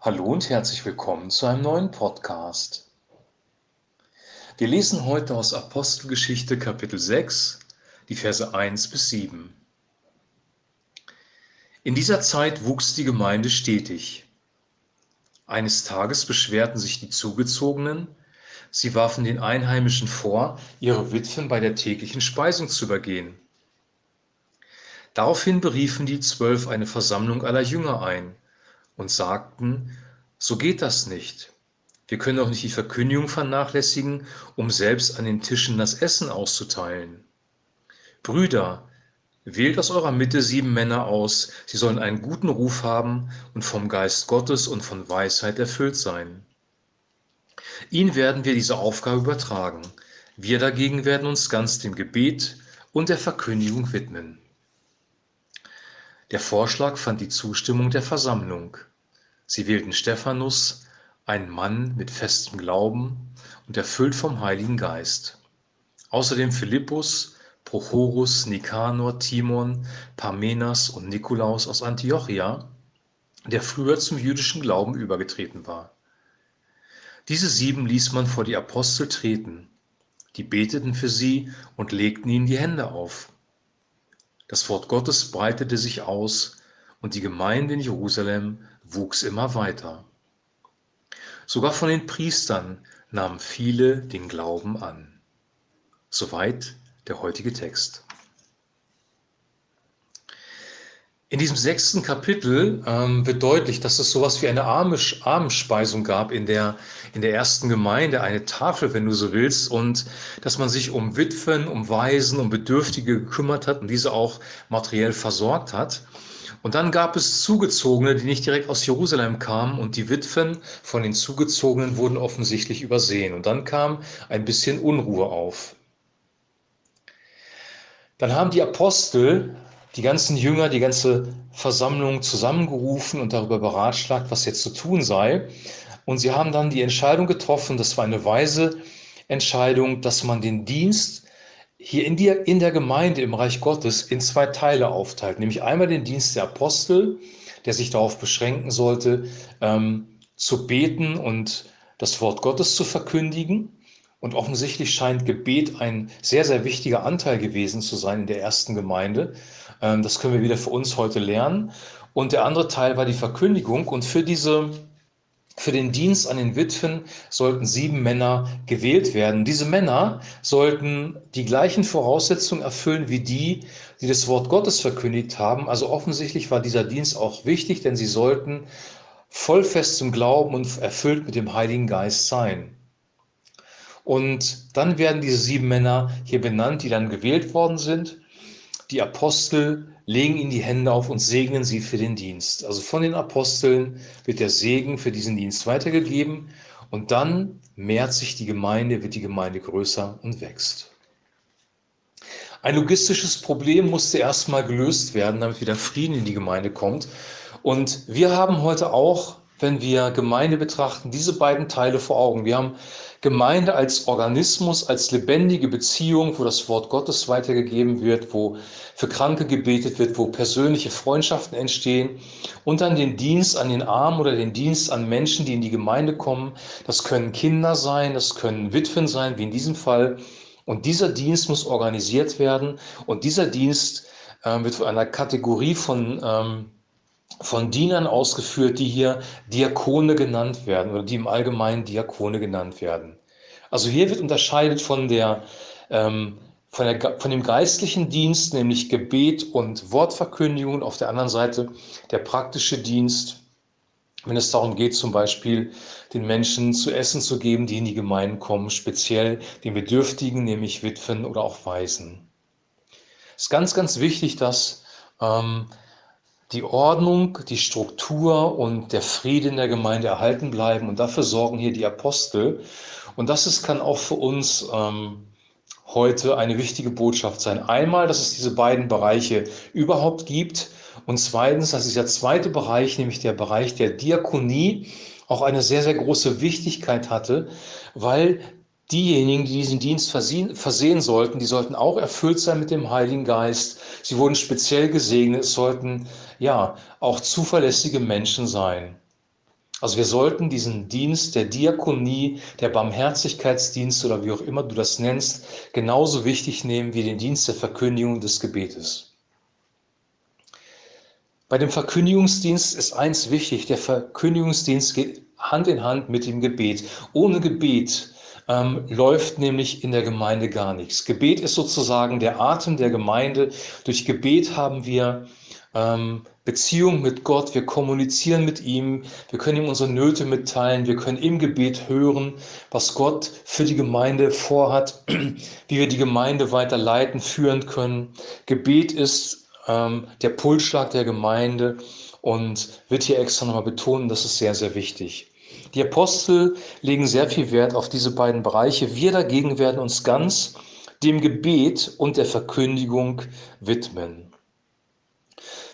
Hallo und herzlich willkommen zu einem neuen Podcast. Wir lesen heute aus Apostelgeschichte Kapitel 6, die Verse 1 bis 7. In dieser Zeit wuchs die Gemeinde stetig. Eines Tages beschwerten sich die Zugezogenen, sie warfen den Einheimischen vor, ihre Witwen bei der täglichen Speisung zu übergehen. Daraufhin beriefen die Zwölf eine Versammlung aller Jünger ein und sagten, so geht das nicht. Wir können auch nicht die Verkündigung vernachlässigen, um selbst an den Tischen das Essen auszuteilen. Brüder, wählt aus eurer Mitte sieben Männer aus, sie sollen einen guten Ruf haben und vom Geist Gottes und von Weisheit erfüllt sein. Ihnen werden wir diese Aufgabe übertragen. Wir dagegen werden uns ganz dem Gebet und der Verkündigung widmen. Der Vorschlag fand die Zustimmung der Versammlung. Sie wählten Stephanus, einen Mann mit festem Glauben und erfüllt vom Heiligen Geist. Außerdem Philippus, Prochorus, Nikanor, Timon, Parmenas und Nikolaus aus Antiochia, der früher zum jüdischen Glauben übergetreten war. Diese sieben ließ man vor die Apostel treten. Die beteten für sie und legten ihnen die Hände auf. Das Wort Gottes breitete sich aus und die Gemeinde in Jerusalem wuchs immer weiter. Sogar von den Priestern nahmen viele den Glauben an. Soweit der heutige Text. In diesem sechsten Kapitel ähm, wird deutlich, dass es sowas wie eine Abendspeisung gab in der, in der ersten Gemeinde, eine Tafel, wenn du so willst, und dass man sich um Witwen, um Waisen, um Bedürftige gekümmert hat und diese auch materiell versorgt hat. Und dann gab es Zugezogene, die nicht direkt aus Jerusalem kamen und die Witwen von den Zugezogenen wurden offensichtlich übersehen. Und dann kam ein bisschen Unruhe auf. Dann haben die Apostel die ganzen Jünger, die ganze Versammlung zusammengerufen und darüber beratschlagt, was jetzt zu tun sei. Und sie haben dann die Entscheidung getroffen, das war eine weise Entscheidung, dass man den Dienst hier in, die, in der Gemeinde im Reich Gottes in zwei Teile aufteilt. Nämlich einmal den Dienst der Apostel, der sich darauf beschränken sollte, ähm, zu beten und das Wort Gottes zu verkündigen. Und offensichtlich scheint Gebet ein sehr, sehr wichtiger Anteil gewesen zu sein in der ersten Gemeinde. Ähm, das können wir wieder für uns heute lernen. Und der andere Teil war die Verkündigung. Und für diese für den Dienst an den Witwen sollten sieben Männer gewählt werden. Diese Männer sollten die gleichen Voraussetzungen erfüllen wie die, die das Wort Gottes verkündigt haben. Also offensichtlich war dieser Dienst auch wichtig, denn sie sollten voll fest zum Glauben und erfüllt mit dem Heiligen Geist sein. Und dann werden diese sieben Männer hier benannt, die dann gewählt worden sind. Die Apostel legen ihnen die Hände auf und segnen sie für den Dienst. Also von den Aposteln wird der Segen für diesen Dienst weitergegeben und dann mehrt sich die Gemeinde, wird die Gemeinde größer und wächst. Ein logistisches Problem musste erstmal gelöst werden, damit wieder Frieden in die Gemeinde kommt. Und wir haben heute auch wenn wir Gemeinde betrachten, diese beiden Teile vor Augen. Wir haben Gemeinde als Organismus, als lebendige Beziehung, wo das Wort Gottes weitergegeben wird, wo für Kranke gebetet wird, wo persönliche Freundschaften entstehen und dann den Dienst an den Armen oder den Dienst an Menschen, die in die Gemeinde kommen. Das können Kinder sein, das können Witwen sein, wie in diesem Fall. Und dieser Dienst muss organisiert werden und dieser Dienst äh, wird von einer Kategorie von ähm, von Dienern ausgeführt, die hier Diakone genannt werden oder die im Allgemeinen Diakone genannt werden. Also hier wird unterscheidet von, der, ähm, von, der, von dem geistlichen Dienst, nämlich Gebet und Wortverkündigung, und auf der anderen Seite der praktische Dienst, wenn es darum geht, zum Beispiel den Menschen zu essen zu geben, die in die Gemeinden kommen, speziell den Bedürftigen, nämlich Witwen oder auch Waisen. Es ist ganz, ganz wichtig, dass ähm, die Ordnung, die Struktur und der Frieden in der Gemeinde erhalten bleiben. Und dafür sorgen hier die Apostel. Und das ist, kann auch für uns ähm, heute eine wichtige Botschaft sein. Einmal, dass es diese beiden Bereiche überhaupt gibt. Und zweitens, dass dieser zweite Bereich, nämlich der Bereich der Diakonie, auch eine sehr, sehr große Wichtigkeit hatte, weil diejenigen, die diesen Dienst versehen, versehen sollten, die sollten auch erfüllt sein mit dem Heiligen Geist. Sie wurden speziell gesegnet. Es sollten ja auch zuverlässige Menschen sein. Also wir sollten diesen Dienst der Diakonie, der Barmherzigkeitsdienst oder wie auch immer du das nennst, genauso wichtig nehmen wie den Dienst der Verkündigung des Gebetes. Bei dem Verkündigungsdienst ist eins wichtig, der Verkündigungsdienst geht Hand in Hand mit dem Gebet. Ohne Gebet ähm, läuft nämlich in der Gemeinde gar nichts. Gebet ist sozusagen der Atem der Gemeinde. Durch Gebet haben wir ähm, Beziehung mit Gott, wir kommunizieren mit ihm, wir können ihm unsere Nöte mitteilen, wir können im Gebet hören, was Gott für die Gemeinde vorhat, wie wir die Gemeinde weiter leiten, führen können. Gebet ist ähm, der Pulsschlag der Gemeinde und wird hier extra nochmal betonen, das ist sehr, sehr wichtig. Die Apostel legen sehr viel Wert auf diese beiden Bereiche. Wir dagegen werden uns ganz dem Gebet und der Verkündigung widmen.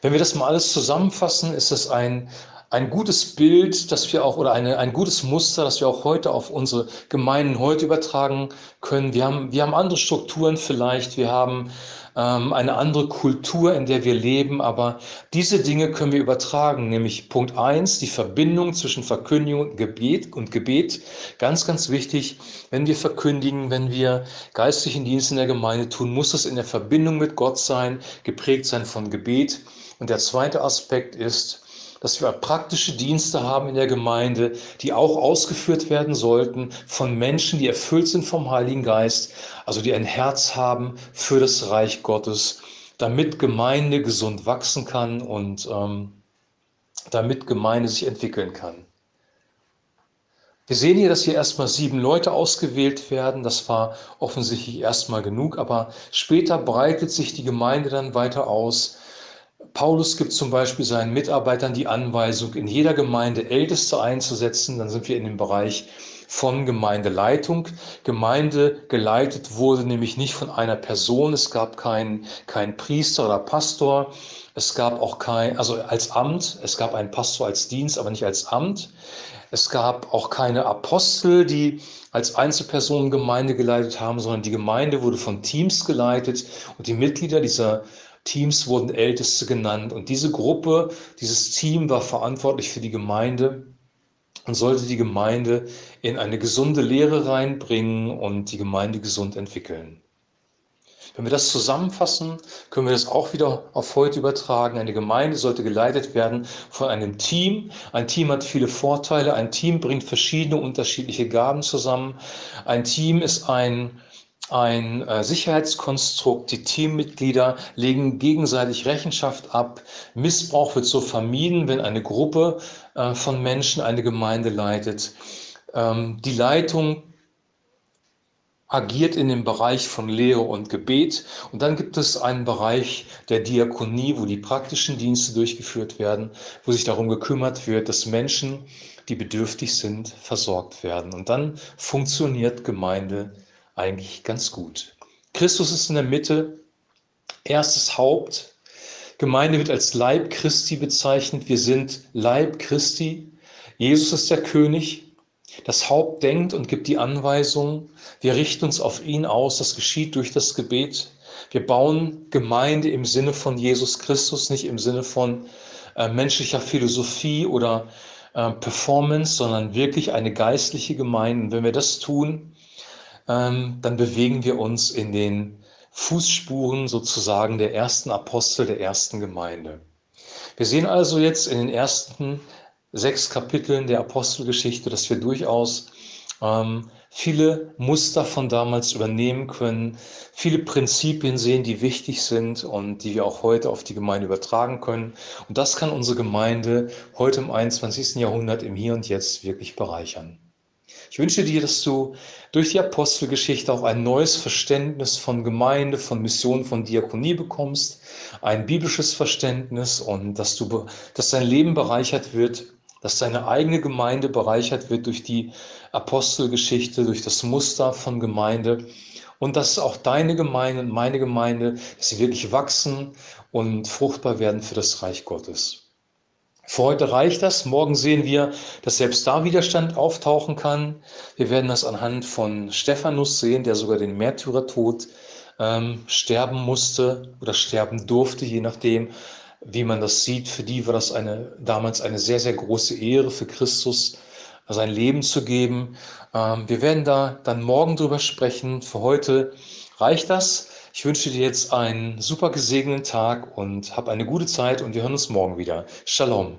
Wenn wir das mal alles zusammenfassen, ist es ein, ein gutes Bild, das wir auch, oder eine, ein gutes Muster, das wir auch heute auf unsere Gemeinden heute übertragen können. Wir haben, wir haben andere Strukturen vielleicht, wir haben ähm, eine andere Kultur, in der wir leben, aber diese Dinge können wir übertragen, nämlich Punkt eins die Verbindung zwischen Verkündigung Gebet und Gebet. Ganz, ganz wichtig, wenn wir verkündigen, wenn wir geistlichen Dienst in der Gemeinde tun, muss es in der Verbindung mit Gott sein, geprägt sein von Gebet. Und der zweite Aspekt ist, dass wir praktische Dienste haben in der Gemeinde, die auch ausgeführt werden sollten von Menschen, die erfüllt sind vom Heiligen Geist, also die ein Herz haben für das Reich Gottes, damit Gemeinde gesund wachsen kann und ähm, damit Gemeinde sich entwickeln kann. Wir sehen hier, dass hier erstmal sieben Leute ausgewählt werden. Das war offensichtlich erstmal genug, aber später breitet sich die Gemeinde dann weiter aus. Paulus gibt zum Beispiel seinen Mitarbeitern die Anweisung, in jeder Gemeinde Älteste einzusetzen. Dann sind wir in dem Bereich von Gemeindeleitung. Gemeinde geleitet wurde nämlich nicht von einer Person. Es gab keinen kein Priester oder Pastor. Es gab auch kein, also als Amt. Es gab einen Pastor als Dienst, aber nicht als Amt. Es gab auch keine Apostel, die als Einzelpersonen Gemeinde geleitet haben, sondern die Gemeinde wurde von Teams geleitet und die Mitglieder dieser Teams wurden Älteste genannt. Und diese Gruppe, dieses Team war verantwortlich für die Gemeinde und sollte die Gemeinde in eine gesunde Lehre reinbringen und die Gemeinde gesund entwickeln. Wenn wir das zusammenfassen, können wir das auch wieder auf heute übertragen. Eine Gemeinde sollte geleitet werden von einem Team. Ein Team hat viele Vorteile. Ein Team bringt verschiedene unterschiedliche Gaben zusammen. Ein Team ist ein ein äh, Sicherheitskonstrukt. Die Teammitglieder legen gegenseitig Rechenschaft ab. Missbrauch wird so vermieden, wenn eine Gruppe äh, von Menschen eine Gemeinde leitet. Ähm, die Leitung agiert in dem Bereich von Lehre und Gebet. Und dann gibt es einen Bereich der Diakonie, wo die praktischen Dienste durchgeführt werden, wo sich darum gekümmert wird, dass Menschen, die bedürftig sind, versorgt werden. Und dann funktioniert Gemeinde eigentlich ganz gut. Christus ist in der Mitte, erstes Haupt. Gemeinde wird als Leib Christi bezeichnet. Wir sind Leib Christi. Jesus ist der König. Das Haupt denkt und gibt die Anweisungen. Wir richten uns auf ihn aus. Das geschieht durch das Gebet. Wir bauen Gemeinde im Sinne von Jesus Christus, nicht im Sinne von äh, menschlicher Philosophie oder äh, Performance, sondern wirklich eine geistliche Gemeinde. Und wenn wir das tun, ähm, dann bewegen wir uns in den Fußspuren sozusagen der ersten Apostel der ersten Gemeinde. Wir sehen also jetzt in den ersten sechs Kapiteln der Apostelgeschichte, dass wir durchaus ähm, viele Muster von damals übernehmen können, viele Prinzipien sehen, die wichtig sind und die wir auch heute auf die Gemeinde übertragen können. Und das kann unsere Gemeinde heute im 21. Jahrhundert im Hier und Jetzt wirklich bereichern. Ich wünsche dir, dass du durch die Apostelgeschichte auch ein neues Verständnis von Gemeinde, von Mission, von Diakonie bekommst, ein biblisches Verständnis und dass du, dass dein Leben bereichert wird, dass deine eigene Gemeinde bereichert wird durch die Apostelgeschichte, durch das Muster von Gemeinde und dass auch deine Gemeinde und meine Gemeinde, dass sie wirklich wachsen und fruchtbar werden für das Reich Gottes. Für heute reicht das. Morgen sehen wir, dass selbst da Widerstand auftauchen kann. Wir werden das anhand von Stephanus sehen, der sogar den Märtyrertod ähm, sterben musste oder sterben durfte, je nachdem, wie man das sieht. Für die war das eine, damals eine sehr, sehr große Ehre für Christus, sein Leben zu geben. Ähm, wir werden da dann morgen drüber sprechen. Für heute reicht das. Ich wünsche dir jetzt einen super gesegneten Tag und hab eine gute Zeit und wir hören uns morgen wieder. Shalom.